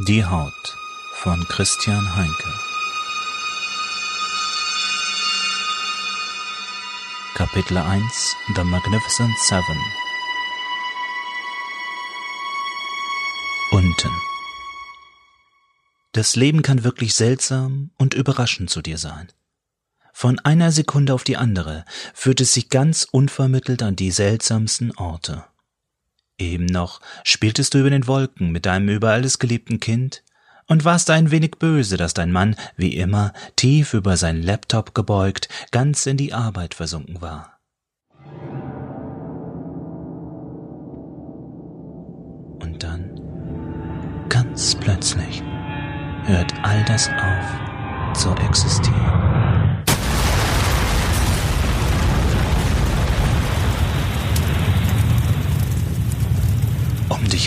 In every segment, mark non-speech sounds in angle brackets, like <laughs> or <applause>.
Die Haut von Christian Heinke Kapitel 1 The Magnificent Seven Unten Das Leben kann wirklich seltsam und überraschend zu dir sein. Von einer Sekunde auf die andere führt es sich ganz unvermittelt an die seltsamsten Orte. Eben noch spieltest du über den Wolken mit deinem über alles geliebten Kind und warst ein wenig böse, dass dein Mann, wie immer, tief über sein Laptop gebeugt, ganz in die Arbeit versunken war. Und dann, ganz plötzlich, hört all das auf zu existieren.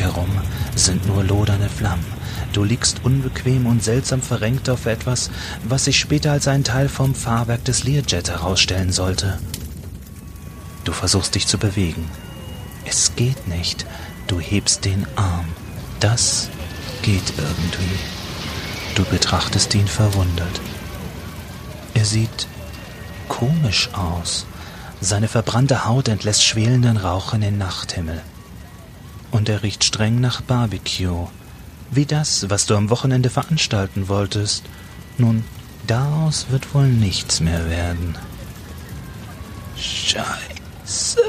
Herum sind nur lodernde Flammen. Du liegst unbequem und seltsam verrenkt auf etwas, was sich später als ein Teil vom Fahrwerk des Learjet herausstellen sollte. Du versuchst dich zu bewegen. Es geht nicht. Du hebst den Arm. Das geht irgendwie. Du betrachtest ihn verwundert. Er sieht komisch aus. Seine verbrannte Haut entlässt schwelenden Rauch in den Nachthimmel und er riecht streng nach Barbecue. Wie das, was du am Wochenende veranstalten wolltest. Nun, daraus wird wohl nichts mehr werden. Scheiße,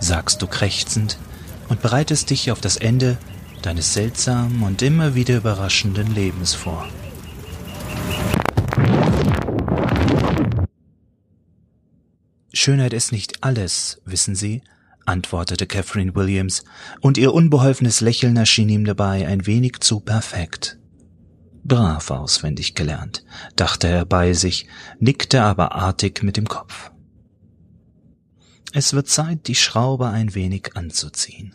sagst du krächzend und bereitest dich auf das Ende deines seltsamen und immer wieder überraschenden Lebens vor. Schönheit ist nicht alles, wissen Sie, antwortete Catherine Williams, und ihr unbeholfenes Lächeln erschien ihm dabei ein wenig zu perfekt. Brav auswendig gelernt, dachte er bei sich, nickte aber artig mit dem Kopf. Es wird Zeit, die Schraube ein wenig anzuziehen.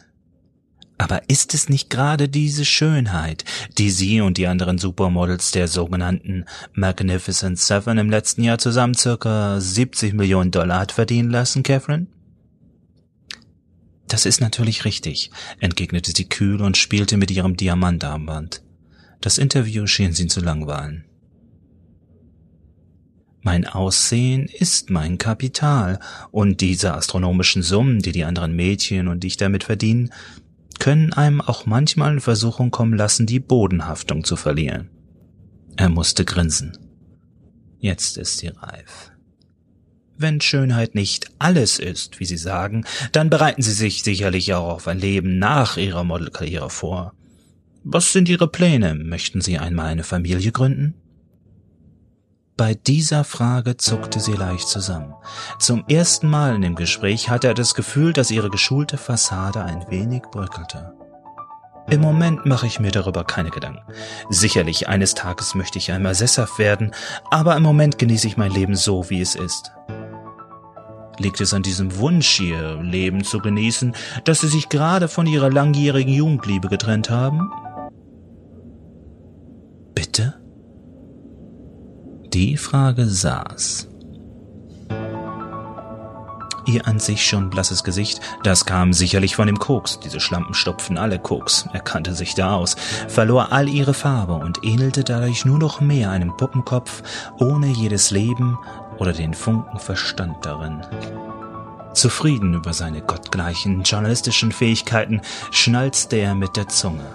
Aber ist es nicht gerade diese Schönheit, die Sie und die anderen Supermodels der sogenannten Magnificent Seven im letzten Jahr zusammen circa 70 Millionen Dollar hat verdienen lassen, Catherine? Das ist natürlich richtig, entgegnete sie kühl und spielte mit ihrem Diamantarmband. Das Interview schien sie zu langweilen. Mein Aussehen ist mein Kapital, und diese astronomischen Summen, die die anderen Mädchen und ich damit verdienen, können einem auch manchmal in Versuchung kommen lassen, die Bodenhaftung zu verlieren. Er musste grinsen. Jetzt ist sie reif. Wenn Schönheit nicht alles ist, wie Sie sagen, dann bereiten Sie sich sicherlich auch auf ein Leben nach Ihrer Modelkarriere vor. Was sind Ihre Pläne? Möchten Sie einmal eine Familie gründen? Bei dieser Frage zuckte sie leicht zusammen. Zum ersten Mal in dem Gespräch hatte er das Gefühl, dass ihre geschulte Fassade ein wenig bröckelte. Im Moment mache ich mir darüber keine Gedanken. Sicherlich eines Tages möchte ich einmal sesshaft werden, aber im Moment genieße ich mein Leben so, wie es ist. Liegt es an diesem Wunsch, ihr Leben zu genießen, dass Sie sich gerade von Ihrer langjährigen Jugendliebe getrennt haben? Bitte? Die Frage saß. Ihr an sich schon blasses Gesicht, das kam sicherlich von dem Koks, diese Schlampen stopfen alle Koks, er kannte sich da aus, verlor all ihre Farbe und ähnelte dadurch nur noch mehr einem Puppenkopf ohne jedes Leben oder den Funken Verstand darin. Zufrieden über seine gottgleichen journalistischen Fähigkeiten schnalzte er mit der Zunge.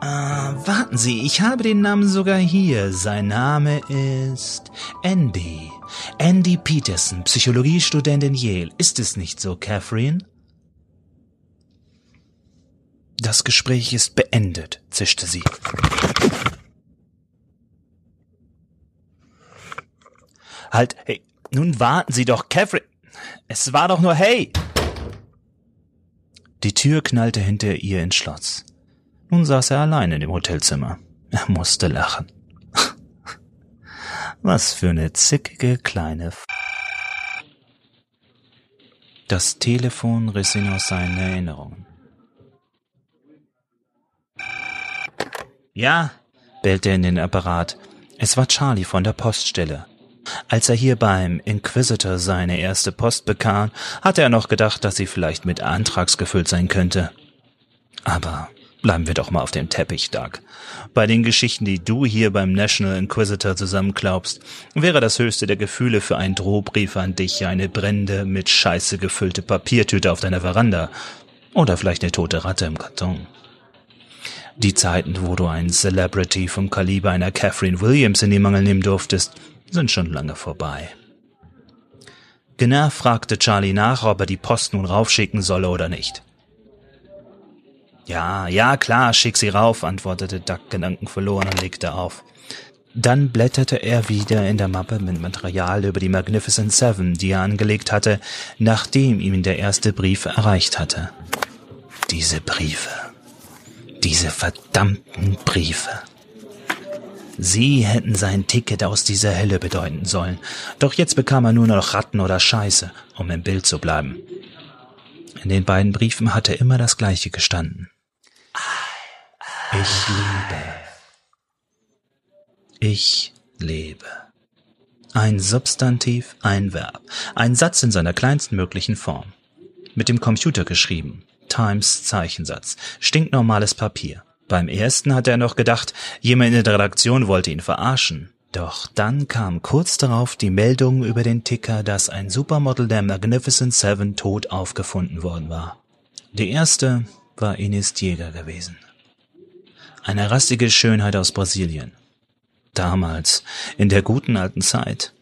Ah, warten Sie, ich habe den Namen sogar hier. Sein Name ist Andy. Andy Peterson, Psychologiestudent in Yale. Ist es nicht so, Catherine? Das Gespräch ist beendet, zischte sie. Halt, hey, nun warten Sie doch, Catherine. Es war doch nur hey. Die Tür knallte hinter ihr ins Schloss. Nun saß er allein in dem Hotelzimmer. Er musste lachen. <laughs> Was für eine zickige kleine F Das Telefon riss ihn aus seinen Erinnerungen. Ja, bellte er in den Apparat. Es war Charlie von der Poststelle. Als er hier beim Inquisitor seine erste Post bekam, hatte er noch gedacht, dass sie vielleicht mit Antrags gefüllt sein könnte. Aber Bleiben wir doch mal auf dem Teppich, Doug. Bei den Geschichten, die du hier beim National Inquisitor zusammenklaubst, wäre das höchste der Gefühle für einen Drohbrief an dich eine brennende, mit Scheiße gefüllte Papiertüte auf deiner Veranda. Oder vielleicht eine tote Ratte im Karton. Die Zeiten, wo du einen Celebrity vom Kaliber einer Catherine Williams in die Mangel nehmen durftest, sind schon lange vorbei. Genervt fragte Charlie nach, ob er die Post nun raufschicken solle oder nicht. Ja, ja, klar, schick sie rauf, antwortete Duck gedankenverloren und legte auf. Dann blätterte er wieder in der Mappe mit Material über die Magnificent Seven, die er angelegt hatte, nachdem ihm der erste Brief erreicht hatte. Diese Briefe. Diese verdammten Briefe. Sie hätten sein Ticket aus dieser Hölle bedeuten sollen. Doch jetzt bekam er nur noch Ratten oder Scheiße, um im Bild zu bleiben. In den beiden Briefen hatte immer das Gleiche gestanden. Ich liebe. Ich lebe. Ein Substantiv, ein Verb. Ein Satz in seiner kleinsten möglichen Form. Mit dem Computer geschrieben. Times Zeichensatz. Stinknormales Papier. Beim ersten hatte er noch gedacht, jemand in der Redaktion wollte ihn verarschen. Doch dann kam kurz darauf die Meldung über den Ticker, dass ein Supermodel der Magnificent Seven tot aufgefunden worden war. Die erste war Ines Jäger gewesen. Eine rastige Schönheit aus Brasilien. Damals, in der guten alten Zeit,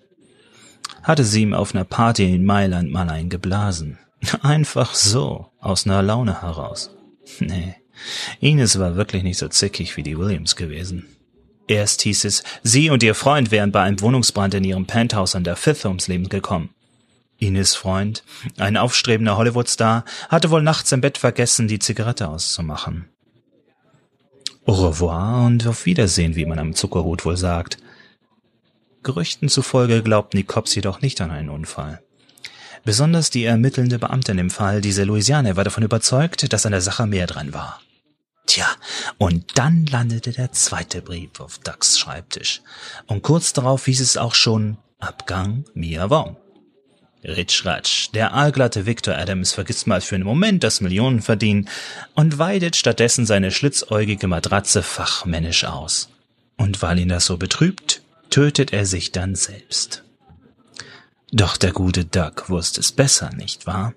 hatte sie ihm auf einer Party in Mailand mal eingeblasen. <laughs> Einfach so, aus einer Laune heraus. Nee, Ines war wirklich nicht so zickig wie die Williams gewesen. Erst hieß es, sie und ihr Freund wären bei einem Wohnungsbrand in ihrem Penthouse an der Fifth ums Leben gekommen. Ines Freund, ein aufstrebender Hollywoodstar, hatte wohl nachts im Bett vergessen, die Zigarette auszumachen. Au revoir und auf Wiedersehen, wie man am Zuckerhut wohl sagt. Gerüchten zufolge glaubten die Cops jedoch nicht an einen Unfall. Besonders die ermittelnde Beamtin im Fall, diese Louisiane, war davon überzeugt, dass an der Sache mehr dran war. Tja, und dann landete der zweite Brief auf Ducks Schreibtisch. Und kurz darauf hieß es auch schon Abgang Mia Wong. Ritschratsch, der aalglatte Victor Adams vergisst mal für einen Moment das Millionenverdienen und weidet stattdessen seine schlitzäugige Matratze fachmännisch aus. Und weil ihn das so betrübt, tötet er sich dann selbst. Doch der gute Duck wusste es besser, nicht wahr?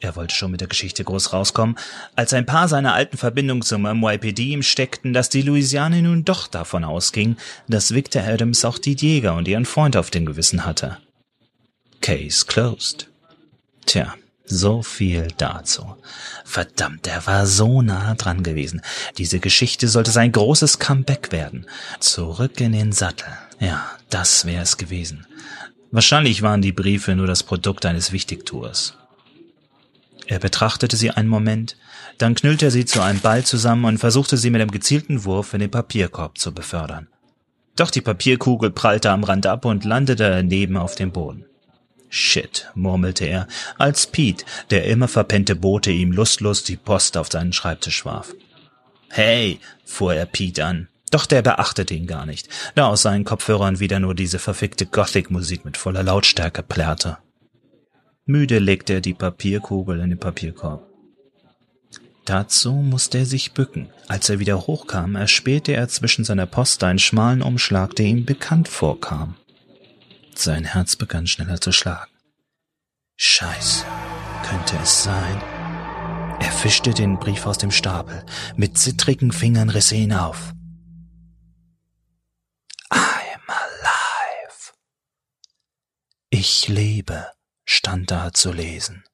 Er wollte schon mit der Geschichte groß rauskommen, als ein paar seiner alten Verbindungen zum NYPD ihm steckten, dass die Louisiane nun doch davon ausging, dass Victor Adams auch die Jäger und ihren Freund auf dem Gewissen hatte. Case closed. Tja, so viel dazu. Verdammt, er war so nah dran gewesen. Diese Geschichte sollte sein großes Comeback werden. Zurück in den Sattel. Ja, das wäre es gewesen. Wahrscheinlich waren die Briefe nur das Produkt eines Wichtigtuers. Er betrachtete sie einen Moment, dann knüllte er sie zu einem Ball zusammen und versuchte sie mit einem gezielten Wurf in den Papierkorb zu befördern. Doch die Papierkugel prallte am Rand ab und landete daneben auf dem Boden. Shit, murmelte er, als Pete, der immer verpennte Bote, ihm lustlos die Post auf seinen Schreibtisch warf. Hey, fuhr er Pete an. Doch der beachtete ihn gar nicht, da aus seinen Kopfhörern wieder nur diese verfickte Gothic-Musik mit voller Lautstärke plärrte. Müde legte er die Papierkugel in den Papierkorb. Dazu musste er sich bücken. Als er wieder hochkam, erspähte er zwischen seiner Post einen schmalen Umschlag, der ihm bekannt vorkam. Sein Herz begann schneller zu schlagen. Scheiße, könnte es sein? Er fischte den Brief aus dem Stapel. Mit zittrigen Fingern riss er ihn auf. I'm alive. Ich lebe, stand da zu lesen.